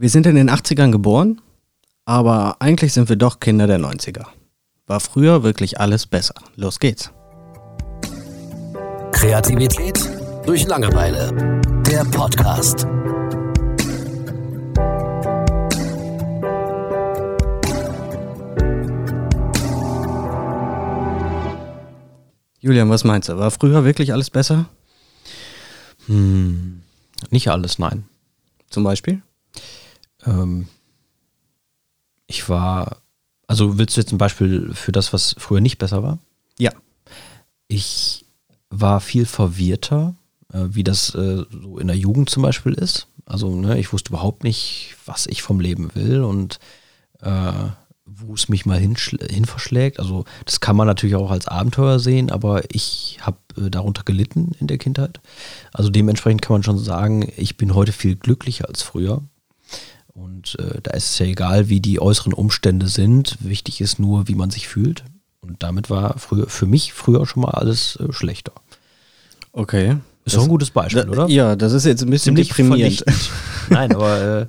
Wir sind in den 80ern geboren, aber eigentlich sind wir doch Kinder der 90er. War früher wirklich alles besser. Los geht's. Kreativität durch Langeweile. Der Podcast. Julian, was meinst du? War früher wirklich alles besser? Hm, nicht alles, nein. Zum Beispiel? Ähm, ich war, also willst du jetzt ein Beispiel für das, was früher nicht besser war? Ja. Ich war viel verwirrter, äh, wie das äh, so in der Jugend zum Beispiel ist. Also ne, ich wusste überhaupt nicht, was ich vom Leben will und äh, wo es mich mal hin, hin verschlägt. Also das kann man natürlich auch als Abenteuer sehen, aber ich habe äh, darunter gelitten in der Kindheit. Also dementsprechend kann man schon sagen, ich bin heute viel glücklicher als früher. Und äh, da ist es ja egal, wie die äußeren Umstände sind. Wichtig ist nur, wie man sich fühlt. Und damit war früher, für mich früher schon mal alles äh, schlechter. Okay. Ist doch ein gutes Beispiel, da, oder? Ja, das ist jetzt ein bisschen Ziemlich deprimierend. Nein, aber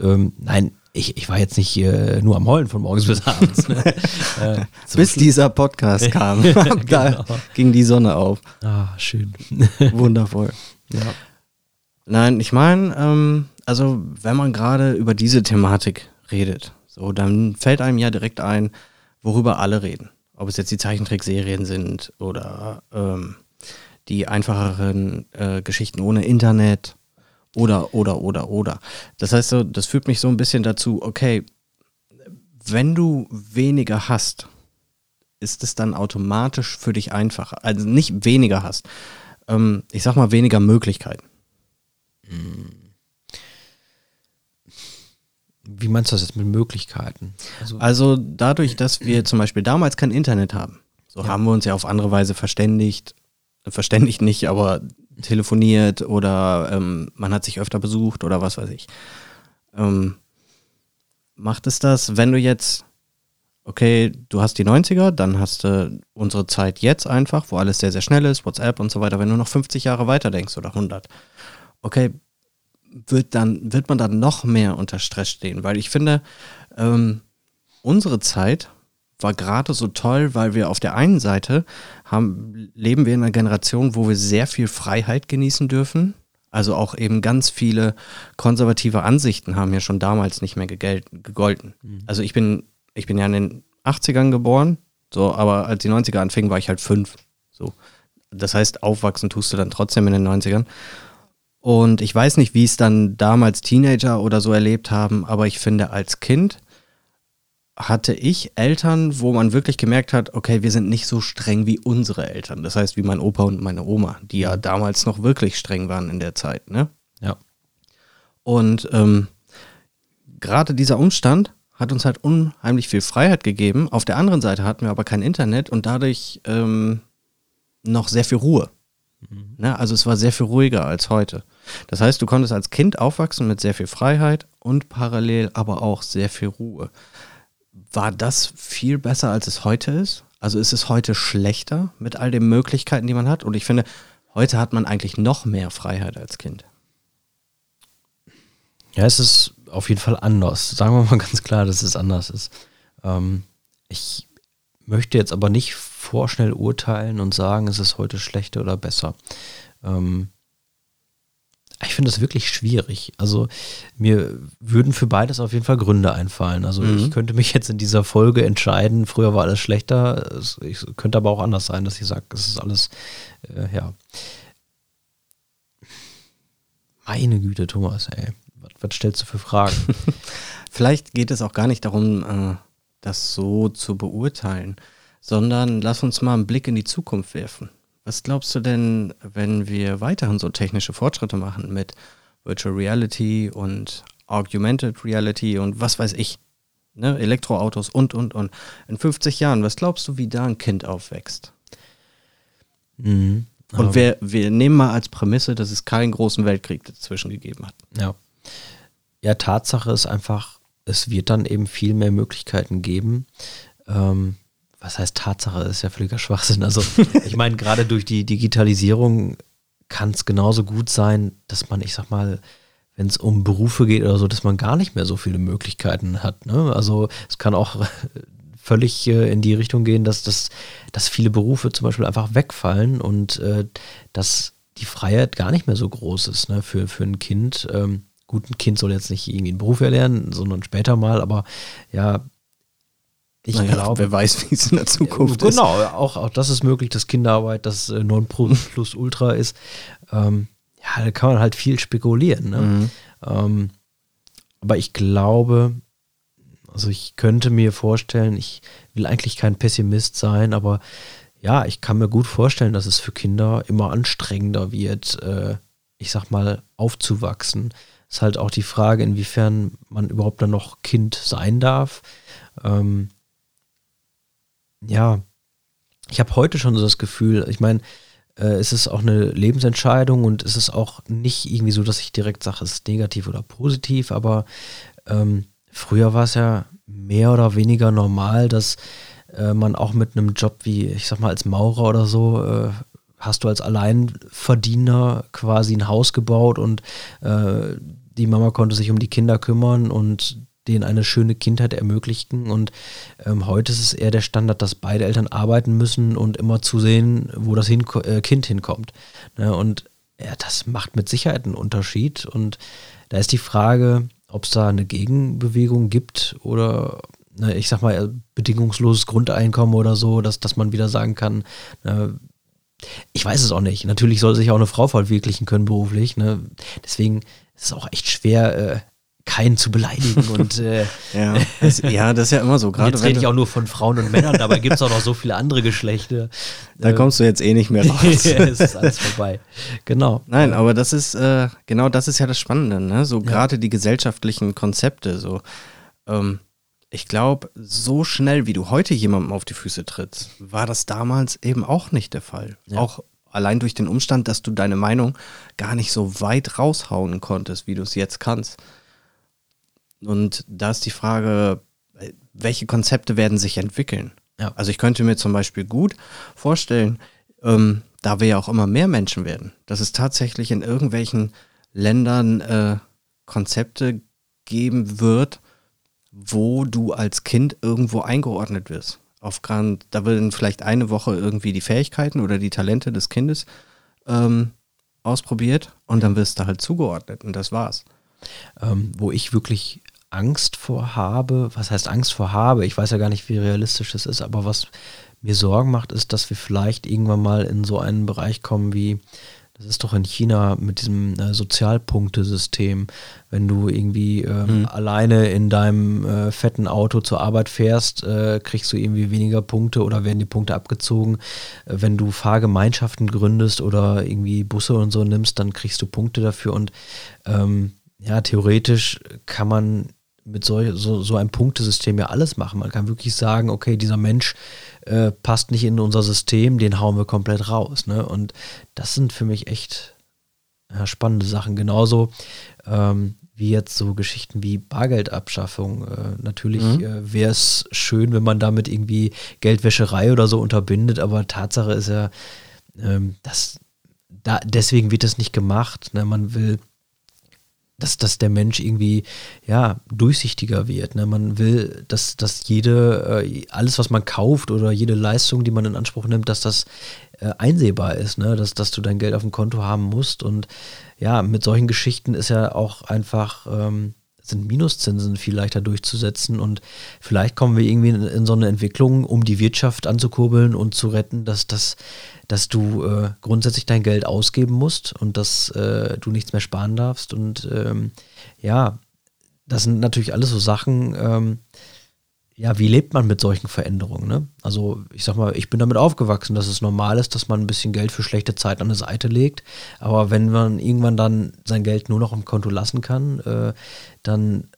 äh, ähm, nein, ich, ich war jetzt nicht äh, nur am Heulen von morgens bis abends. Ne? äh, zum Bis dieser Podcast kam. da Genau. ging die Sonne auf. Ah, schön. Wundervoll. ja. Nein, ich meine, ähm, also wenn man gerade über diese Thematik redet, so, dann fällt einem ja direkt ein, worüber alle reden. Ob es jetzt die Zeichentrickserien sind oder ähm, die einfacheren äh, Geschichten ohne Internet oder, oder, oder, oder. Das heißt so, das führt mich so ein bisschen dazu, okay, wenn du weniger hast, ist es dann automatisch für dich einfacher. Also nicht weniger hast. Ähm, ich sag mal weniger Möglichkeiten. Wie meinst du das jetzt mit Möglichkeiten? Also, Also dadurch, dass wir zum Beispiel damals kein Internet haben, so haben wir uns ja auf andere Weise verständigt, verständigt nicht, aber telefoniert oder ähm, man hat sich öfter besucht oder was weiß ich. Ähm, macht es das, wenn du jetzt, okay, du hast die 90er, dann hast du unsere Zeit jetzt einfach, wo alles sehr, sehr schnell ist, WhatsApp und so weiter, wenn du noch 50 Jahre weiter denkst oder 100, okay, wird, dann, wird man dann noch mehr unter Stress stehen, weil ich finde, ähm, unsere Zeit war gerade so toll, weil wir auf der einen Seite haben, leben wir in einer Generation, wo wir sehr viel Freiheit genießen dürfen. Also auch eben ganz viele konservative Ansichten haben ja schon damals nicht mehr gegolten. Also ich bin, ich bin ja in den 80ern geboren, so, aber als die 90er anfingen, war ich halt fünf. So. Das heißt, aufwachsen tust du dann trotzdem in den 90ern. Und ich weiß nicht, wie es dann damals Teenager oder so erlebt haben, aber ich finde, als Kind hatte ich Eltern, wo man wirklich gemerkt hat, okay, wir sind nicht so streng wie unsere Eltern. Das heißt, wie mein Opa und meine Oma, die ja damals noch wirklich streng waren in der Zeit, ne? ja. Und ähm, gerade dieser Umstand hat uns halt unheimlich viel Freiheit gegeben. Auf der anderen Seite hatten wir aber kein Internet und dadurch ähm, noch sehr viel Ruhe. Ne? Also es war sehr viel ruhiger als heute. Das heißt, du konntest als Kind aufwachsen mit sehr viel Freiheit und parallel aber auch sehr viel Ruhe. War das viel besser, als es heute ist? Also ist es heute schlechter mit all den Möglichkeiten, die man hat? Und ich finde, heute hat man eigentlich noch mehr Freiheit als Kind. Ja, es ist auf jeden Fall anders. Sagen wir mal ganz klar, dass es anders ist. Ähm, ich möchte jetzt aber nicht vorschnell urteilen und sagen, es ist heute schlechter oder besser. Ähm, ich finde das wirklich schwierig. Also mir würden für beides auf jeden Fall Gründe einfallen. Also Mhm. ich könnte mich jetzt in dieser Folge entscheiden, früher war alles schlechter. Es ich, könnte aber auch anders sein, dass ich sage, es ist alles, äh, ja. Meine Güte, Thomas, ey. Was, was stellst du für Fragen? Vielleicht geht es auch gar nicht darum, äh, das so zu beurteilen, sondern lass uns mal einen Blick in die Zukunft werfen. Was glaubst du denn, wenn wir weiterhin so technische Fortschritte machen mit Virtual Reality und Augmented Reality und was weiß ich, ne, Elektroautos und, und, und. In 50 Jahren, was glaubst du, wie da ein Kind aufwächst? mhm. Und Aber- wir, wir nehmen mal als Prämisse, dass es keinen großen Weltkrieg dazwischen gegeben hat. Ja. Ja, Tatsache ist einfach, es wird dann eben viel mehr Möglichkeiten geben. Ähm, was heißt Tatsache? Ist ja völliger Schwachsinn. Also, ich meine, gerade durch die Digitalisierung kann es genauso gut sein, dass man, ich sag mal, wenn es um Berufe geht oder so, dass man gar nicht mehr so viele Möglichkeiten hat. Ne? Also es kann auch völlig äh, in die Richtung gehen, dass, dass, dass viele Berufe zum Beispiel einfach wegfallen und äh, dass die Freiheit gar nicht mehr so groß ist ne? für, für ein Kind. Ähm, gut, ein Kind soll jetzt nicht irgendwie einen Beruf erlernen, sondern später mal, aber ja, ich naja, glaube. Wer weiß, wie es in der Zukunft genau, ist. Genau, auch, auch das ist möglich, dass Kinderarbeit das äh, plus Ultra ist. Ähm, ja, da kann man halt viel spekulieren. Ne? Mhm. Ähm, aber ich glaube, also ich könnte mir vorstellen, ich will eigentlich kein Pessimist sein, aber ja, ich kann mir gut vorstellen, dass es für Kinder immer anstrengender wird, äh, ich sag mal, aufzuwachsen. Ist halt auch die Frage, inwiefern man überhaupt dann noch Kind sein darf. Ähm, ja, ich habe heute schon so das Gefühl, ich meine, äh, es ist auch eine Lebensentscheidung und es ist auch nicht irgendwie so, dass ich direkt sage, es ist negativ oder positiv, aber ähm, früher war es ja mehr oder weniger normal, dass äh, man auch mit einem Job wie, ich sag mal, als Maurer oder so, äh, hast du als Alleinverdiener quasi ein Haus gebaut und äh, die Mama konnte sich um die Kinder kümmern und denen eine schöne Kindheit ermöglichten. Und ähm, heute ist es eher der Standard, dass beide Eltern arbeiten müssen und immer zusehen, wo das hin äh, Kind hinkommt. Ne? Und ja, das macht mit Sicherheit einen Unterschied. Und da ist die Frage, ob es da eine Gegenbewegung gibt oder ne, ich sag mal, bedingungsloses Grundeinkommen oder so, dass, dass man wieder sagen kann, ne, ich weiß es auch nicht. Natürlich soll sich auch eine Frau verwirklichen können beruflich. Ne? Deswegen ist es auch echt schwer, äh, keinen zu beleidigen. Und, äh, ja, das, ja, das ist ja immer so. Gerade jetzt rede ich auch nur von Frauen und Männern, dabei gibt es auch noch so viele andere Geschlechter. Da äh, kommst du jetzt eh nicht mehr raus. es ist alles vorbei. Genau. Nein, aber das ist, äh, genau das ist ja das Spannende, ne? So ja. gerade die gesellschaftlichen Konzepte, so. Ähm, ich glaube, so schnell wie du heute jemandem auf die Füße trittst, war das damals eben auch nicht der Fall. Ja. Auch allein durch den Umstand, dass du deine Meinung gar nicht so weit raushauen konntest, wie du es jetzt kannst. Und da ist die Frage, welche Konzepte werden sich entwickeln? Ja. Also ich könnte mir zum Beispiel gut vorstellen, ähm, da wir ja auch immer mehr Menschen werden, dass es tatsächlich in irgendwelchen Ländern äh, Konzepte geben wird, wo du als Kind irgendwo eingeordnet wirst. Aufgrund, da werden vielleicht eine Woche irgendwie die Fähigkeiten oder die Talente des Kindes ähm, ausprobiert und dann wirst du halt zugeordnet und das war's. Ähm, wo ich wirklich Angst vor habe, was heißt Angst vor habe, ich weiß ja gar nicht, wie realistisch das ist, aber was mir Sorgen macht, ist, dass wir vielleicht irgendwann mal in so einen Bereich kommen wie, das ist doch in China mit diesem äh, Sozialpunktesystem, wenn du irgendwie äh, mhm. alleine in deinem äh, fetten Auto zur Arbeit fährst, äh, kriegst du irgendwie weniger Punkte oder werden die Punkte abgezogen. Äh, wenn du Fahrgemeinschaften gründest oder irgendwie Busse und so nimmst, dann kriegst du Punkte dafür und ähm, ja, theoretisch kann man mit so, so, so einem Punktesystem ja alles machen. Man kann wirklich sagen, okay, dieser Mensch äh, passt nicht in unser System, den hauen wir komplett raus. Ne? Und das sind für mich echt ja, spannende Sachen. Genauso ähm, wie jetzt so Geschichten wie Bargeldabschaffung. Äh, natürlich mhm. äh, wäre es schön, wenn man damit irgendwie Geldwäscherei oder so unterbindet, aber Tatsache ist ja, ähm, dass da, deswegen wird das nicht gemacht. Ne? Man will dass, dass der Mensch irgendwie ja durchsichtiger wird. Ne? Man will, dass, dass jede, äh, alles, was man kauft oder jede Leistung, die man in Anspruch nimmt, dass das äh, einsehbar ist, ne? dass, dass du dein Geld auf dem Konto haben musst. Und ja, mit solchen Geschichten ist ja auch einfach, ähm, sind Minuszinsen viel leichter durchzusetzen und vielleicht kommen wir irgendwie in, in, so eine Entwicklung, um die Wirtschaft anzukurbeln und zu retten, dass das dass du äh, grundsätzlich dein Geld ausgeben musst und dass äh, du nichts mehr sparen darfst. Und ähm, ja, das sind natürlich alles so Sachen, ähm, ja, wie lebt man mit solchen Veränderungen? Ne? Also ich sag mal, ich bin damit aufgewachsen, dass es normal ist, dass man ein bisschen Geld für schlechte Zeit an der Seite legt. Aber wenn man irgendwann dann sein Geld nur noch im Konto lassen kann, äh, dann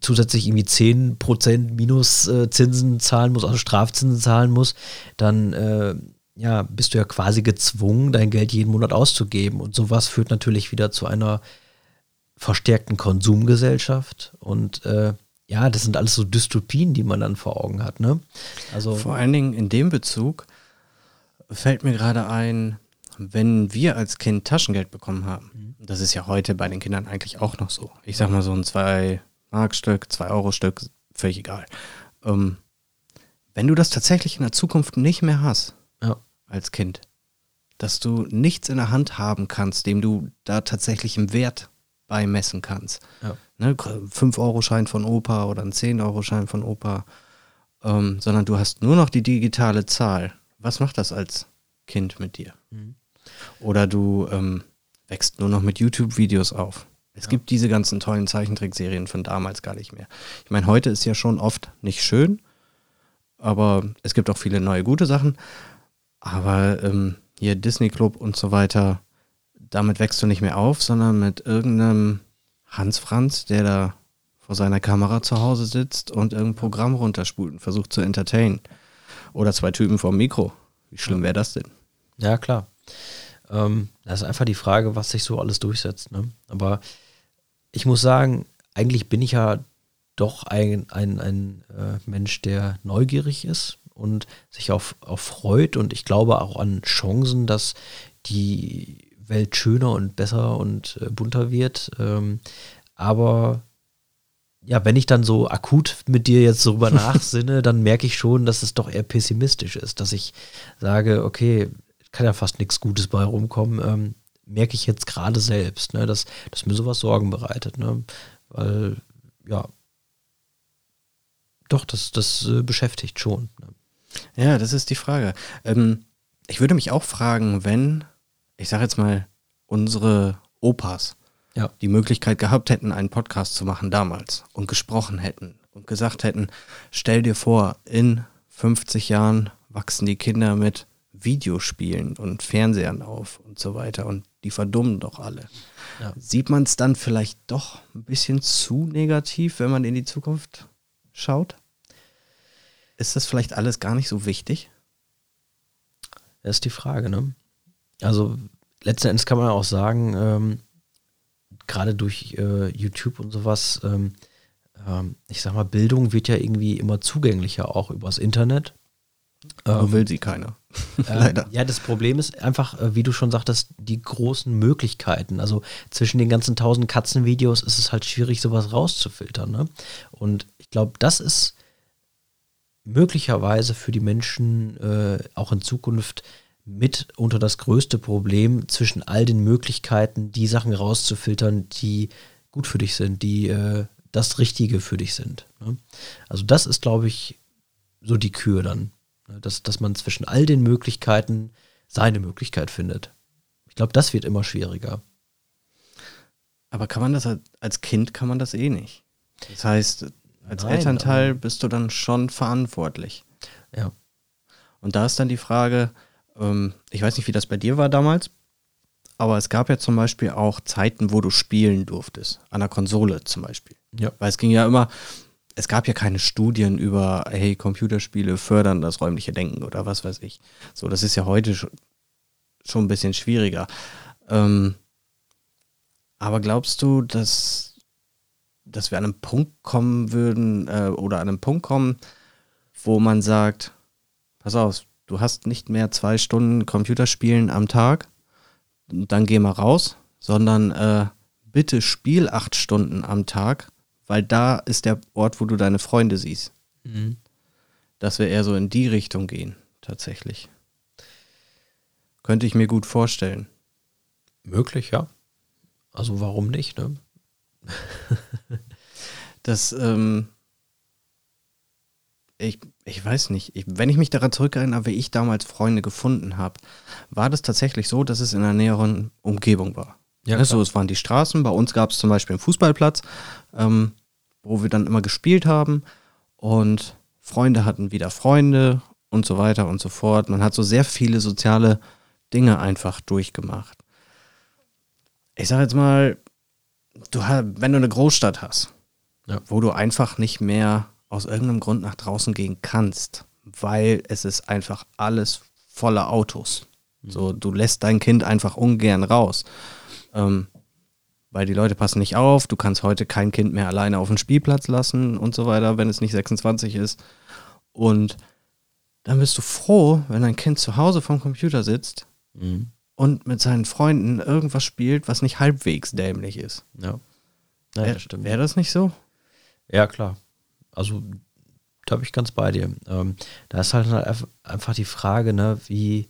zusätzlich irgendwie 10% Minuszinsen äh, zahlen muss, also Strafzinsen zahlen muss, dann äh, ja, bist du ja quasi gezwungen, dein Geld jeden Monat auszugeben. Und sowas führt natürlich wieder zu einer verstärkten Konsumgesellschaft. Und äh, ja, das sind alles so Dystopien, die man dann vor Augen hat. Ne? Also vor allen Dingen in dem Bezug fällt mir gerade ein, wenn wir als Kind Taschengeld bekommen haben, das ist ja heute bei den Kindern eigentlich auch noch so. Ich sag mal so ein 2-Mark-Stück, 2-Euro-Stück, völlig egal. Ähm, wenn du das tatsächlich in der Zukunft nicht mehr hast, Ja. als Kind, dass du nichts in der Hand haben kannst, dem du da tatsächlich einen Wert beimessen kannst. Ja. Ne, 5-Euro-Schein von Opa oder ein 10-Euro-Schein von Opa, ähm, sondern du hast nur noch die digitale Zahl. Was macht das als Kind mit dir? Oder du ähm, wächst nur noch mit YouTube-Videos auf. Es gibt diese ganzen tollen Zeichentrickserien von damals gar nicht mehr. Ich meine, heute ist ja schon oft nicht schön, aber es gibt auch viele neue gute Sachen. Aber ähm, hier Disney Club und so weiter, damit wächst du nicht mehr auf, sondern mit irgendeinem Hans Franz, der da vor seiner Kamera zu Hause sitzt und irgendein Programm runterspult und versucht zu entertainen. Oder zwei Typen vorm Mikro. Wie schlimm wäre das denn? Ja, klar. Ähm, das ist einfach die Frage, was sich so alles durchsetzt. Ne? Aber ich muss sagen, eigentlich bin ich ja doch ein, ein, ein äh, Mensch, der neugierig ist und sich auf, auf freut und ich glaube auch an Chancen, dass die Welt schöner und besser und äh, bunter wird. Ähm, aber ja, wenn ich dann so akut mit dir jetzt drüber nachsinne, dann merke ich schon, dass es doch eher pessimistisch ist, dass ich sage, okay, kann ja fast nichts Gutes bei rumkommen, ähm, merke ich jetzt gerade selbst, ne, dass, dass mir sowas Sorgen bereitet, ne, weil, ja, doch, das, das äh, beschäftigt schon. Ne? Ja, das ist die Frage. Ähm, ich würde mich auch fragen, wenn, ich sage jetzt mal, unsere Opas Ja. die Möglichkeit gehabt hätten, einen Podcast zu machen damals und gesprochen hätten und gesagt hätten, stell dir vor, in 50 Jahren wachsen die Kinder mit Videospielen und Fernsehern auf und so weiter und die verdummen doch alle. Ja. Sieht man es dann vielleicht doch ein bisschen zu negativ, wenn man in die Zukunft schaut? Ist das vielleicht alles gar nicht so wichtig? Das ist die Frage, ne? Also letzten Endes kann man auch sagen, ähm, gerade durch äh, YouTube und sowas, ähm, ähm, ich sag mal, Bildung wird ja irgendwie immer zugänglicher, auch übers Internet. Aber will sie keiner. Äh, Leider. Ja, das Problem ist einfach, äh, wie du schon sagtest, die großen Möglichkeiten. Also zwischen den ganzen tausend Katzenvideos ist es halt schwierig, sowas rauszufiltern. Ne? Und ich glaube, das ist möglicherweise für die Menschen äh, auch in Zukunft mit unter das größte Problem zwischen all den Möglichkeiten, die Sachen rauszufiltern, die gut für dich sind, die äh, das Richtige für dich sind. Ne? Also das ist, glaube ich, so die Kür dann. Ne? Dass, dass man zwischen all den Möglichkeiten seine Möglichkeit findet. Ich glaube, das wird immer schwieriger. Aber kann man das als- Kind kann man das eh nicht. Das heißt, als Nein, Elternteil bist du dann schon verantwortlich. Ja. Und da ist dann die Frage, ähm, ich weiß nicht, wie das bei dir war damals, aber es gab ja zum Beispiel auch Zeiten, wo du spielen durftest. An der Konsole zum Beispiel. Ja. Weil es ging ja immer, es gab ja keine Studien über, hey, Computerspiele fördern das räumliche Denken oder was weiß ich. So, das ist ja heute schon, schon ein bisschen schwieriger. Ähm, aber glaubst du, dass, dass wir an einem Punkt kommen würden äh, oder an einem Punkt kommen, wo man sagt, pass auf, du hast nicht mehr zwei Stunden Computerspielen am Tag, dann geh mal raus, sondern äh, bitte spiel acht Stunden am Tag, weil da ist der Ort, wo du deine Freunde siehst. Dass wir eher so in die Richtung gehen, tatsächlich. Könnte ich mir gut vorstellen. Möglich, ja. Also warum nicht, ne? Das, ähm, ich, ich weiß nicht, ich, wenn ich mich daran zurückerinnere, wie ich damals Freunde gefunden habe, war das tatsächlich so, dass es in einer näheren Umgebung war. Ja, so, es waren die Straßen, bei uns gab es zum Beispiel einen Fußballplatz, ähm, wo wir dann immer gespielt haben und Freunde hatten wieder Freunde und so weiter und so fort. Man hat so sehr viele soziale Dinge einfach durchgemacht. Ich sage jetzt mal, du, wenn du eine Großstadt hast, Ja. wo du einfach nicht mehr aus irgendeinem Grund nach draußen gehen kannst, weil es ist einfach alles voller Autos. So, du lässt dein Kind einfach ungern raus. Ähm, weil die Leute passen nicht auf, du kannst heute kein Kind mehr alleine auf den Spielplatz lassen und so weiter, wenn es nicht 26 ist. Und dann bist du froh, wenn dein Kind zu Hause vom Computer sitzt Mhm. und mit seinen Freunden irgendwas spielt, was nicht halbwegs dämlich ist. Ja. Ja, Wäre das nicht so? Ja, klar. Also, da bin ich ganz bei dir. Ähm, da ist halt einfach- die Frage, ne, wie,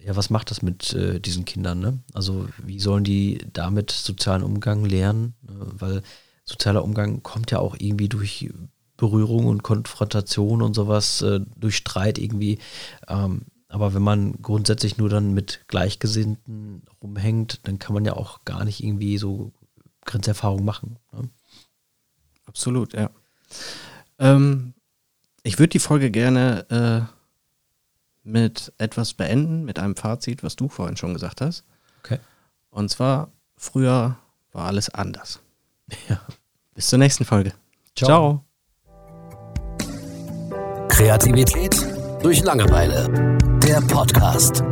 ja, was macht das mit äh, diesen Kindern, ne? Also, wie sollen die damit sozialen Umgang lernen? Ne? Weil sozialer Umgang kommt ja auch irgendwie durch Berührung und Konfrontation und sowas, äh, durch Streit irgendwie. Ähm, aber wenn man grundsätzlich nur dann mit Gleichgesinnten rumhängt, dann kann man ja auch gar nicht irgendwie so Grenzerfahrung machen. Ne? Absolut, ja. Ähm, ich würde die Folge gerne äh, mit etwas beenden, mit einem Fazit, was du vorhin schon gesagt hast. Okay. Und zwar, früher war alles anders. Ja. Bis zur nächsten Folge. Ciao. Kreativität durch Langeweile. Der Podcast.